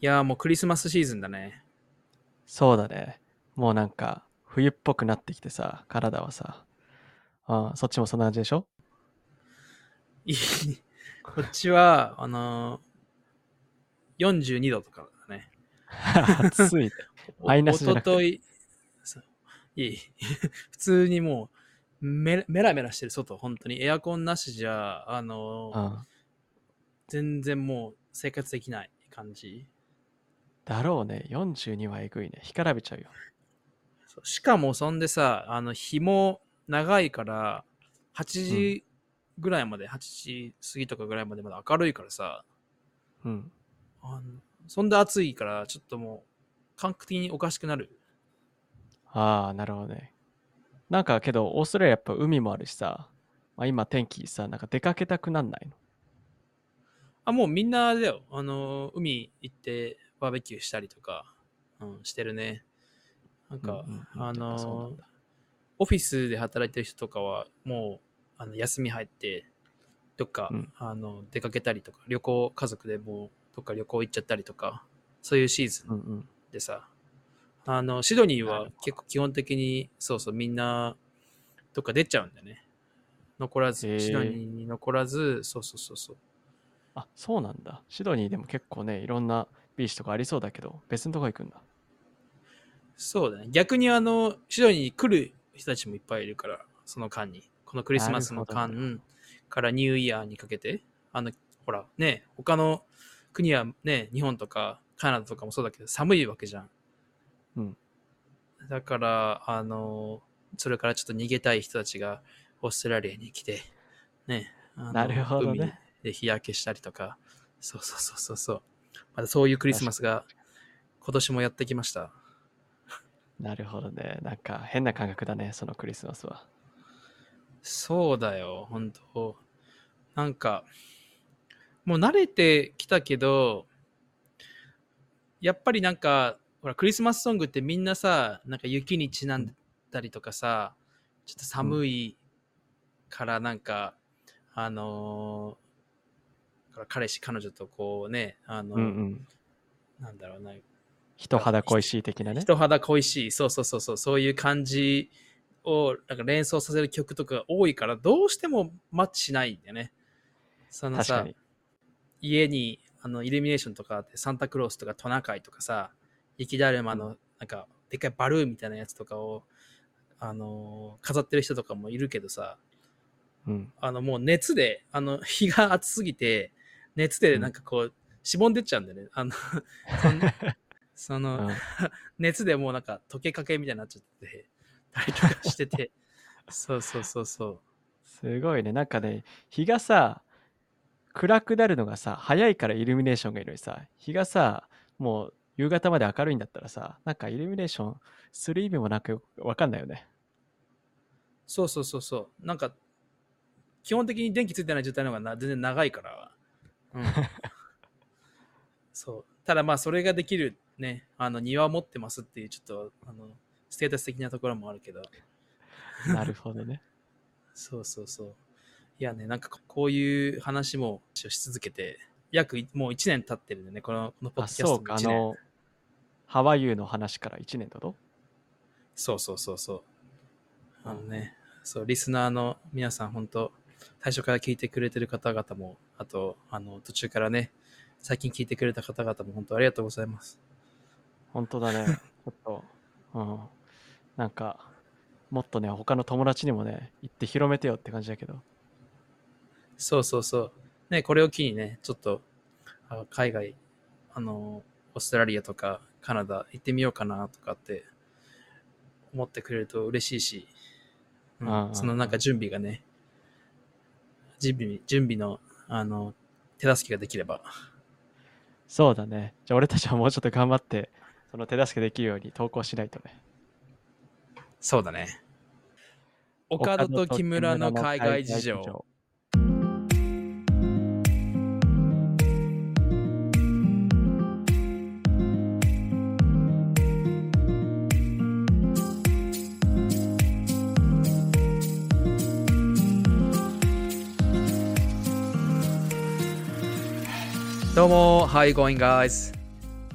いやーもうクリスマスシーズンだね。そうだね。もうなんか、冬っぽくなってきてさ、体はさ。あそっちもそんな感じでしょ？いいこっちは、あのー、42度とかだね。暑いマイナスじゃなくておととい、いい。普通にもうメ、メラメラしてる外、本当に。エアコンなしじゃ、あのーうん。全然もう生活できない感じ。だろうね。42はえぐいね。干からびちゃうよ。そうしかもそんでさ、あの、日も長いから、8時ぐらいまで、8時過ぎとかぐらいまでまだ明るいからさ、うん。あのそんで暑いから、ちょっともう、感覚的におかしくなる。ああ、なるほどね。なんかけど、オーストラリアやっぱ海もあるしさ、まあ、今天気さ、なんか出かけたくなんないの？あ、もうみんなだよ。あの、海行ってバーベキューしたりとか、うん、してるね。なんか、うんうんうんあのオフィスで働いてる人とかは、もう、あの休み入って、どっか、うんあの出かけたりとか、旅行、家族でもう、どっか旅行行っちゃったりとか、そういうシーズンうんうん。でさ、あの、シドニーは結構基本的に、そうそう、みんな、どっか出ちゃうんだよね。残らず、シドニーに残らず、そうそうそうそう。あ、そうなんだ。シドニーでも結構ね、いろんなビーチとかありそうだけど、別のとこ行くんだ。そうだね。逆にあの、シドニーに来る人たちもいっぱいいるから、その間に。このクリスマスの間からニューイヤーにかけて、あの、ほら、ね、他の国はね、日本とかカナダとかもそうだけど、寒いわけじゃん。うん。だから、あの、それからちょっと逃げたい人たちがオーストラリアに来て、ね、あのなるほどね海で日焼けしたりとか、そうそうそうそうそう。またそういうクリスマスが今年もやってきました。なるほどね。なんか変な感覚だね、そのクリスマスは。そうだよ、本当なんか、もう慣れてきたけど、やっぱりなんか、ほら、クリスマスソングってみんなさ、なんか雪にちなんだりとかさ、ちょっと寒いからなんか、あのー彼氏、彼女とこうね、あの、うんうん。なんだろうな、人肌恋しい的なね。人肌恋しい、そうそうそうそう、そういう感じをなんか連想させる曲とかが多いから、どうしてもマッチしないんだよね。そのさ。家にあのイルミネーションとかあって、サンタクロースとかトナカイとかさ、雪だるまのなんか、でっかいバルーンみたいなやつとかを、あのー飾ってる人とかもいるけどさ、うん。あのもう熱で、あの日が暑すぎて、熱でなんかこう、しぼんでっちゃうんだよね。あの、その、うん 熱でもうなんか溶けかけみたいになっちゃってたりとかしてて そうそうそうそうすごいね。なんかね、日がさ、暗くなるのがさ、早いからイルミネーションがいるのにさ、日がさ、もう夕方まで明るいんだったらさ、なんかイルミネーションする意味もなくわかんないよね。そうそうそうそうなんか基本的に電気ついてない状態の方がな全然長いから、うん、そうただまあそれができるねあの庭を持ってますっていうちょっとあのステータス的なところもあるけどなるほどね。そうそうそういやねなんかこういう話もし続けて約もう1年経ってるんでねこのこのポッあ、ドキャストもそうか。1年あの、ハワイユーの話から1年だと？そうそうそうそう。あのね、そう、リスナーの皆さん、本当最初から聞いてくれてる方々も、あと、あの、途中からね、最近聞いてくれた方々も本当ありがとうございます。本当だね。ちょっと、うん。なんか、もっとね、他の友達にもね、行って広めてよって感じだけど。そうそうそう。ね、これを機にね、ちょっと、あ海外、あの、オーストラリアとかカナダ行ってみようかなとかって思ってくれると嬉しいし、うんそのなんか準備がね、準備、準備の、あの、手助けができれば、そうだね。じゃあ俺たちはもうちょっと頑張って、その手助けできるように投稿しないとね。そうだね。岡田と木村の海外事情。。どうも、you going, guys?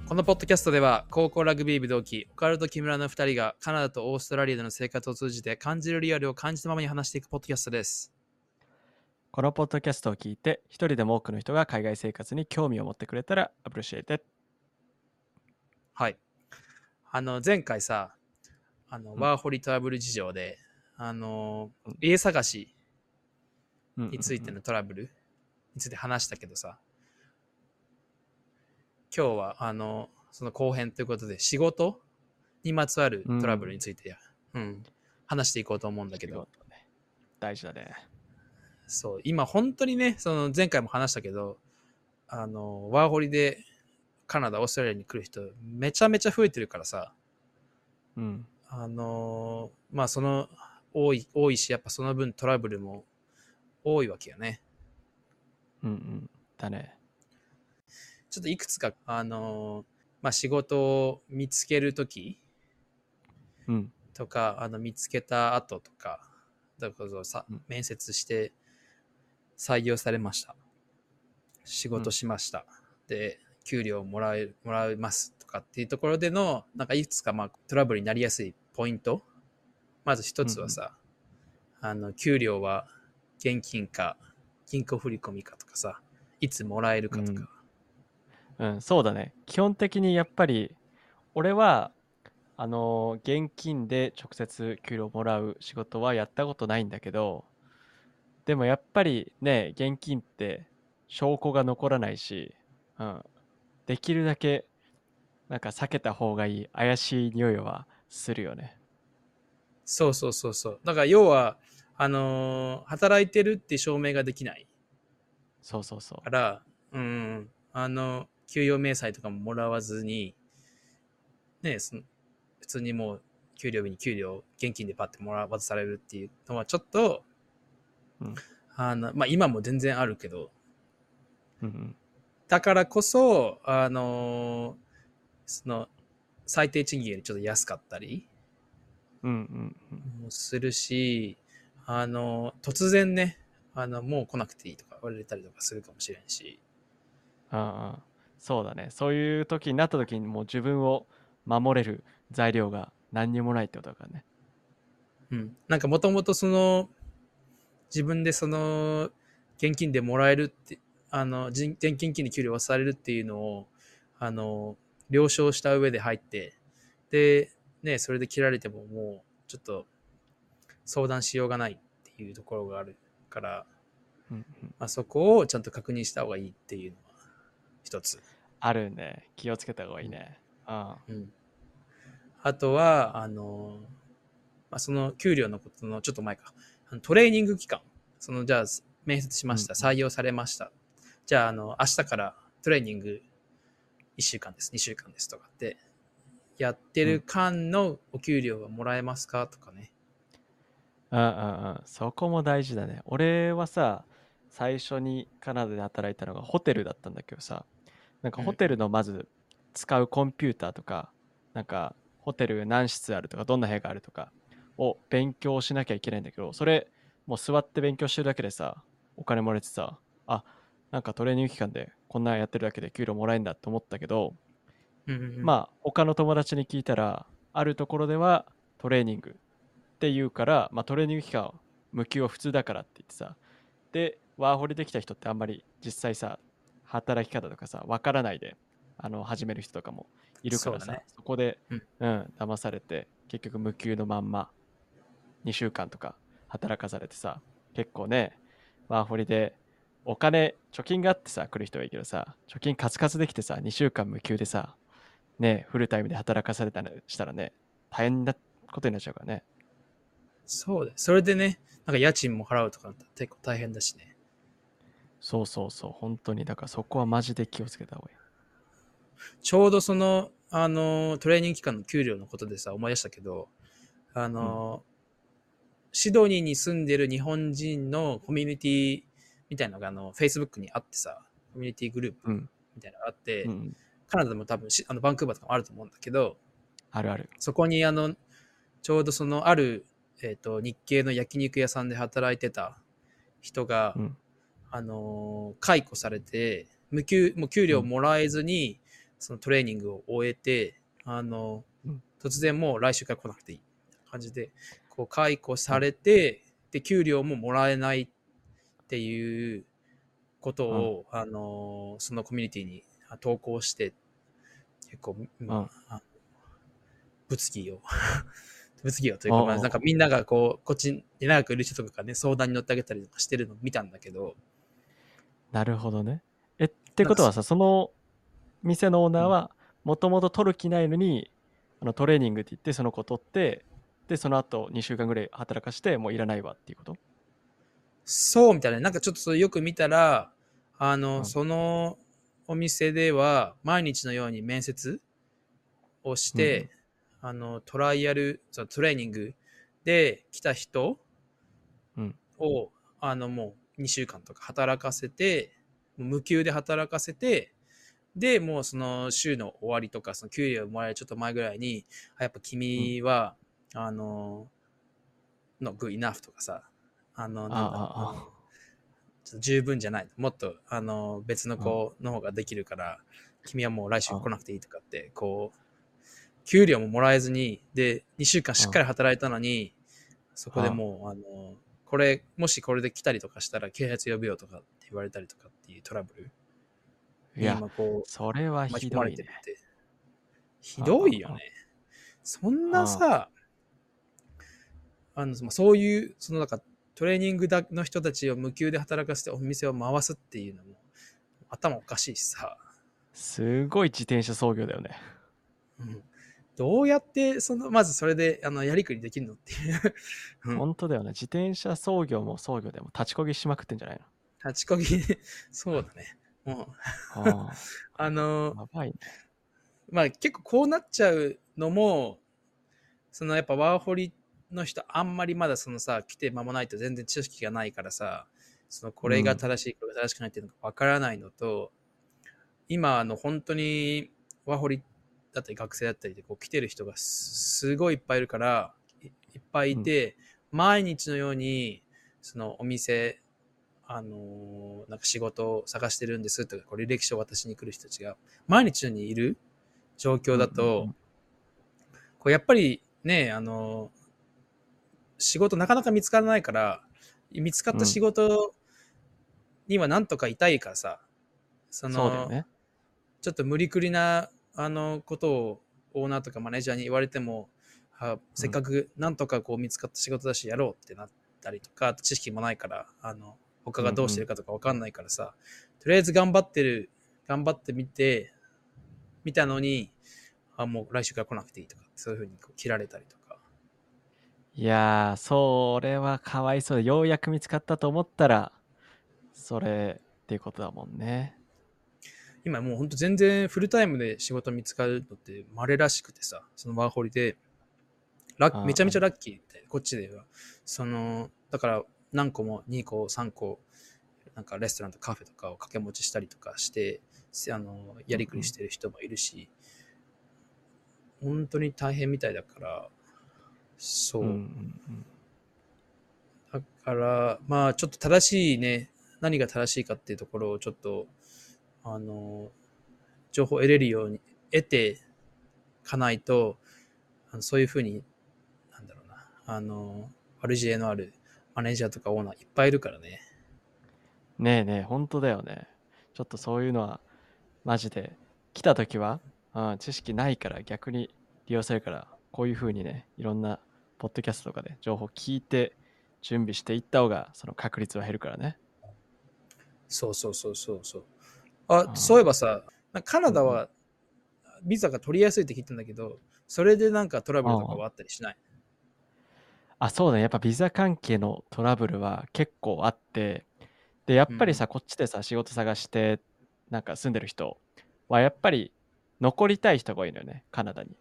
このポッドキャストでは高校ラグビー部同期オカルト木村の2人がカナダとオーストラリアでの生活を通じて感じるリアルを感じたままに話していくポッドキャストです。このポッドキャストを聞いて、一人でも多くの人が海外生活に興味を持ってくれたら、アプリシエイテはい。あの前回さあの、うんワーホリトラブル事情であのうん。家探しにについてのトラブルについて話したけどさ今日はあのその後編ということで仕事にまつわるトラブルについて、うん話していこうと思うんだけど大事だね。そう今本当にねその前回も話したけどあのワーホリでカナダオーストラリアに来る人めちゃめちゃ増えてるからさうん。あのまあその多い多いしやっぱその分トラブルも多いわけよねうんうん。だね。ちょっといくつか、あのーまあ、仕事を見つけるときうん。とか、あの見つけた後とか、だからさうん面接して採用されました。仕事しました。で、給料もらえる、もらえますとかっていうところでの、なんかいくつかまあトラブルになりやすいポイント。まず一つはさ、あの、給料は現金か、銀行振り込みかとかさ、いつもらえるかとか。うん、そうだね。基本的にやっぱり、俺は、あのー現金で直接給料もらう仕事はやったことないんだけど、でもやっぱりね、現金って証拠が残らないし、うん、できるだけなんか避けた方がいい怪しい匂いはするよね。そうそうそうそう。だから要は、あのー働いてるって証明ができないそうそうそうか。ら、うん、あの、給与明細とかももらわずに、ね、その普通にもう給料日に給料現金でパッてもらわされるっていうのはちょっと、うん。あの、まあ今も全然あるけど、うんうん、だからこそ、あのーその、最低賃金よりちょっと安かったり。もするし、あの、突然ね、あの、もう来なくていいとか言われたりとかするかもしれんし、ああそうだね。そういう時になった時にもう自分を守れる材料が何にもないってことだからね。うん。なんかもともとその、自分でその、現金でもらえるって、あの、人現金金で給料渡されるっていうのを、あの、了承した上で入って、で、ね、それで切られてももう、ちょっと、相談しようがないっていうところがあるから、うんうん、まあ、そこをちゃんと確認した方がいいっていうのは、一つ。あるね。気をつけた方がいいね。あうん。あとは、あの、まあ、その給料のことのちょっと前か、トレーニング期間、その、じゃあ、面接しました、うん採用されました。じゃあ、あの、明日からトレーニング1週間です、2週間ですとかって、やってる間のお給料はもらえますかとかね。うんうんうん。そこも大事だね。俺はさ、最初にカナダで働いたのがホテルだったんだけどさ、なんかうん。ホテルのまず使うコンピューターとか、なんかホテル何室あるとか、どんな部屋があるとかを勉強しなきゃいけないんだけど、それもう座って勉強してるだけでさ、お金もらえてさ、あ、なんかトレーニング期間でこんなんやってるだけで給料もらえるんだと思ったけど、うんうんうん、まあ他の友達に聞いたらあるところではトレーニングって言うから、まあ、トレーニング期間は無給は普通だからって言ってさでワーホリできた人ってあんまり実際さ働き方とかさわからないであの始める人とかもいるからさそねそこで、うんうん、騙されて結局無給のまんま2週間とか働かされてさ結構ねワーホリでお金貯金があってさ来る人はいいけどさ貯金カツカツできてさ2週間無給でさねフルタイムで働かされたりしたらね大変なことになっちゃうからねそうだよ。それでね、なんか家賃も払うとか結構大変だしね。そうそうそう本当に。だからそこはマジで気をつけた方がいい。ちょうどその、あの、トレーニング期間の給料のことでさ、思い出したけど、あの、シドニーに住んでる日本人のコミュニティみたいなのが、あの、Facebook にあってさ、コミュニティグループうん、みたいなのがあって、うん、カナダでも多分しあのバンクーバーとかもあると思うんだけど、あるある。そこにあの、ちょうどそのある、えっ、と、日系の焼肉屋さんで働いてた人が、うんあのー解雇されて、無給、もう給料もらえずに、そのトレーニングを終えて、あの、うん。突然もう来週から来なくていい感じで、こう解雇されて、で、給料ももらえないっていうことを、あの、そのコミュニティにあ投稿して、結構、まあ、あ物議を、物議をというか、まあ、うん。なんかみんながこう、こっちに長くいる人とかがね、相談に乗ってあげたりとかしてるのを見たんだけど、なるほどね。え、ってことはさ、その店のオーナーは、もともと取る気ないのに、あのトレーニングって言って、その子取って、で、その後2週間ぐらい働かして、もういらないわっていうこと？そうみたいな。なんかちょっとよく見たら、あの、うん。そのお店では毎日のように面接をして、あの、トライアル、そのトレーニングで来た人うん。を、あの、もう2週間とか働かせて、無給で働かせて、で、もうその週の終わりとか、その給料もらえるちょっと前ぐらいに、あやっぱ君は、あの、の good enough とかさ、あの、なんだっと十分じゃない。もっと、あの、別の子の方ができるから、君はもう来週来なくていいとかって、こう、給料ももらえずに、で、2週間しっかり働いたのに、そこでもう、あの、これ、もしこれで来たりとかしたら、警察呼ぶよとかって言われたりとかっていうトラブル？にいや今、こそれはひどいね。ひどいよね。そんなさ、あの、まあそういう、そのなんかトレーニングだの人たちを無給で働かせてお店を回すっていうのも頭おかしいしさ、すごい自転車操業だよね。うん、どうやってそのまずそれであのやりくりできるのっていう、うん。本当だよね。自転車操業も操業でも立ちこぎしまくってんじゃない立ちこぎ。そうだね。もうのあ あのあやばいね。まあ結構こうなっちゃうのもそのやっぱワーホリの人あんまりまだそのさ来て間もないと全然知識がないからさそのこれが正しい、これが正しくないっていうのがわからないのと今あの本当にワーホリだったり学生だったりでこう来てる人がすすごいいっぱいいるからいいっぱいいて、毎日のようにそのお店あのーなんか仕事を探してるんですとかこう履歴書を渡しに来る人たちが毎日のようにいる状況だと、うんうんうんこうやっぱりね、あの、仕事なかなか見つからないから、見つかった仕事にはなんとかいたいからさ、その、そうだよね。ちょっと無理くりな、あの、ことをオーナーとかマネージャーに言われても、あせっかくなんとかこう見つかった仕事だしやろうってなったりとか、知識もないから、あの、他がどうしてるかとかわかんないからさ、とりあえず頑張ってる、頑張ってみて、見たのに、あ、もう来週から来なくていいとか、そういうふうにこう切られたりとか。いやー、それはかわいそうで、ようやく見つかったと思ったら、それっていうことだもんね。今もうほんと全然フルタイムで仕事見つかるのって稀らしくてさ、そのワーホリで、ラめちゃめちゃラッキーって、こっちでは。その、だから何個も2個、3個、なんかレストランとカフェとかを掛け持ちしたりとかして、せあの、やりくりしてる人もいるし、本当に大変みたいだから、そう。うんうんうんだから、まあ、ちょっと正しいね、何が正しいかっていうところをちょっと、あの、情報を得れるように、得てかないと、あのそういうふうに、なんだろうな、あの、悪知恵のあるマネージャーとかオーナーいっぱいいるからね。ねえねえ、本当だよね。ちょっとそういうのは、マジで、来た時は、うん、知識ないから逆に利用されるから、こういうふうにね、いろんなポッドキャストとかで情報聞いて、準備していった方が、その確率は減るからね。そうそうそうそうそう。あそういえばさ、カナダはビザが取りやすいって聞いたんだけど、それでなんかトラブルとかはあったりしない？あ、そうだね。やっぱビザ関係のトラブルは結構あって、で、やっぱりさ、こっちでさ、仕事探して、なんか住んでる人は、やっぱり残りたい人が多いのよね、カナダに。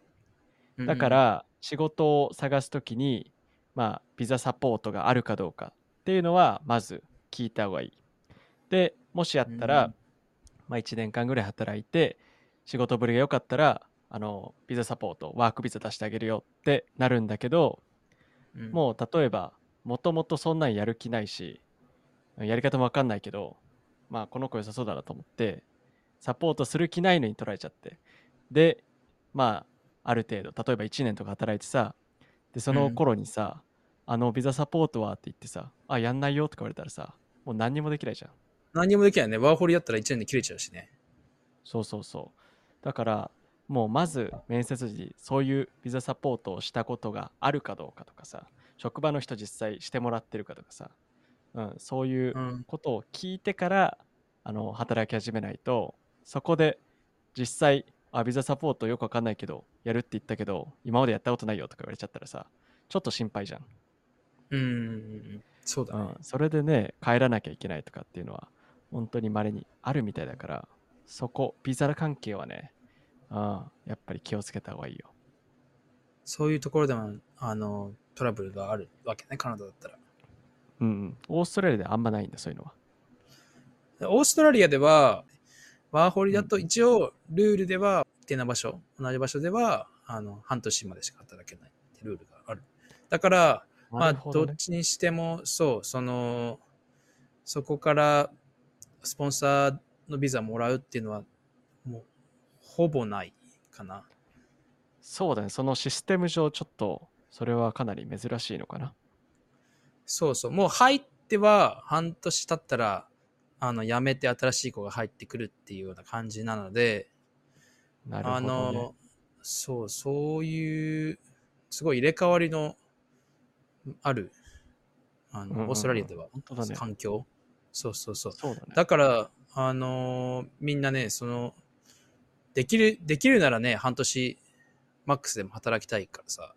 だか、ら、仕事を探すときに、まあ、ビザサポートがあるかどうかっていうのは、まず聞いた方がいい。で、もしやったら、うんまあ、1年間ぐらい働いて、仕事ぶりが良かったら、あの、ビザサポート、ワークビザ出してあげるよってなるんだけど、うん。うんもう例えば、もともとそんなんやる気ないし、やり方もわかんないけど、まあこの子良さそうだなと思って、サポートする気ないのに取られちゃって。でまあある程度例えば1年とか働いてさでその頃にさ、あのビザサポートはって言ってさあやんないよとか言われたらさもう何にもできないじゃん何にもできないね。ワーホリだったら1年で切れちゃうしね。そうそうそうだからもうまず面接時そういうビザサポートをしたことがあるかどうかとかさ職場の人実際してもらってるかとかさ、うん、そういううん。ことを聞いてからあの働き始めないとそこで実際あビザサポートよくわかんないけどやるって言ったけど今までやったことないよとか言われちゃったらさちょっと心配じゃん、うん。そうだね。うん、それでね帰らなきゃいけないとかっていうのは本当に稀にあるみたいだからそこビザ関係はね、うん、やっぱり気をつけた方がいいよ。そういうところでも、あの、トラブルがあるわけね、カナダだったら。うんうん。オーストラリアであんまないんだそういうのは。オーストラリアでは、ワーホリだと一応、ルールでは、一定な場所、同じ場所では、あの、半年までしか働けないってルールがある。だから、まあ、どっちにしても、そう、その、そこから、スポンサーのビザもらうっていうのは、もう、ほぼないかな。そうだねそのシステム上ちょっとそれはかなり珍しいのかなそうそう。もう入っては、半年経ったら、あの、辞めて新しい子が入ってくるっていうような感じなので、あなるほど、ね、の、そう、そういう、すごい入れ替わりのある、あの、うんうんうんオーストラリアでは、本当だね環境。そうそうそう。そうだね。だから、あのーみんなね、その、できる、できるならね、半年、マックスでも働きたいからさ、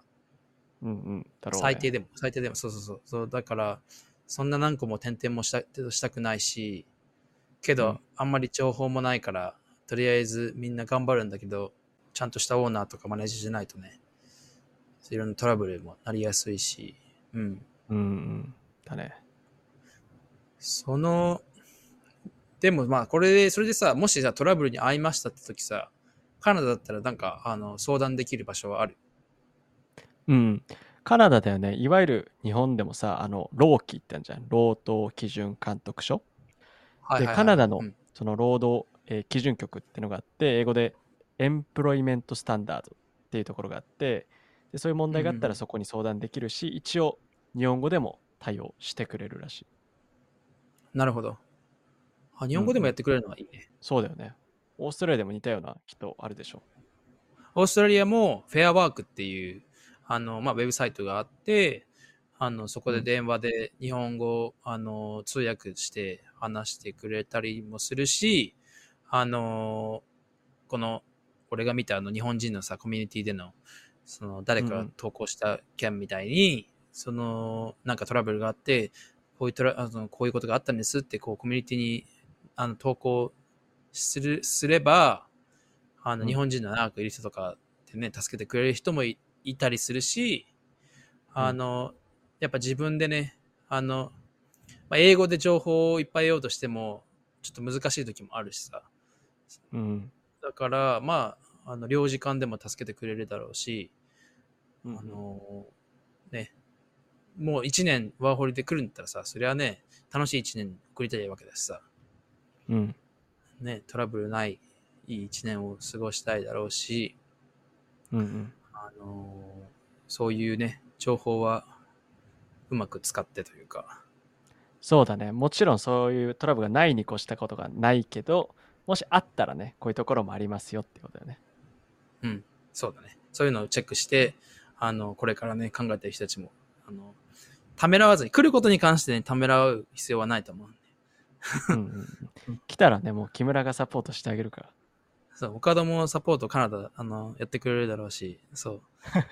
うんうん。だろう、ね、最低でも、最低でも、そうそうそう。そうだから、そんな何個も転々もしたしたくないし、けど、うん。あんまり情報もないから、とりあえずみんな頑張るんだけど、ちゃんとしたオーナーとかマネージャーじゃないとね、いろんなトラブルもなりやすいし、うん。うんうん。だねその、でもまあ、これで、それでさ、もしさ、トラブルに遭いましたって時さ、カナダだったらなんか、あの、相談できる場所はある？うん。カナダだよね。いわゆる日本でもさあの労基ってあるじゃん。労働基準監督署。はいはいはい。カナダのうん。その労働、えー基準局っていうのがあって英語でエンプロイメントスタンダードっていうところがあってでそういう問題があったうんうんらそこに相談できるし、一応日本語でも対応してくれるらしいなるほど。あ、日本語でもやってくれるのはいいね。そうだよねオーストラリアでも似たようなきっとあるでしょオーストラリアもフェアワークっていうあの、まあ、ウェブサイトがあってあのそこで電話で日本語をあの通訳して話してくれたりもするしあのこの俺が見たあの日本人のさコミュニティでのその誰かが投稿した件みたいに、そのなんかトラブルがあってこういうトラあのこういうことがあったんですってこうコミュニティにあの投稿するすればあのうん。日本人の長くいる人とかでね、助けてくれる人もいいたりするし、あの、やっぱ自分でね、あの、まあ、英語で情報をいっぱい得ようとしても、ちょっと難しい時もあるしさ。うん。だから、まあ、あの、領事館でも助けてくれるだろうし、うん。あの、ね、もう一年ワーホリで来るんだったらさ、それはね、楽しい一年送りたいわけだしさ、うん。ね、トラブルないいい一年を過ごしたいだろうし、うんうん。あのそういうね、情報はうまく使ってというか、そうだね。もちろんそういうトラブルがないに越したことがないけどもしあったらねこういうところもありますよってことだよね。うん、そうだね。そういうのをチェックして、あの、これからね、考えてる人たちも、あの、ためらわずに、来ることに関してね、ためらう必要はないと思う。うんうんうん来たらねもう木村がサポートしてあげるからそう、岡田もサポートカナダ、あの、やってくれるだろうし、そう。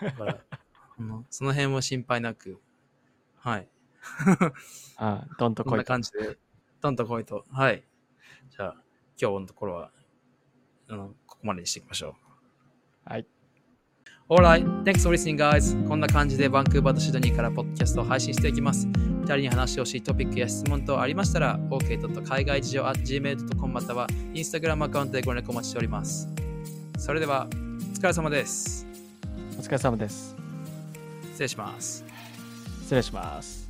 だから、あのその辺も心配なく、はい。ああどんとこんなこいと感じで、どんと来いと。はい。じゃあ、今日のところは、あの、ここまでにしていきましょう。はい。Alright, thanks for listening, guys. こんな感じでバンクーバーとシドニーからポッドキャストを配信していきます。二人に話してほしいトピックや質問等ありましたら、OK. 海外事情 gmail.com または Instagram アカウントでご連絡お待ちしております。それでは、お疲れ様です。お疲れ様です失礼します。失礼します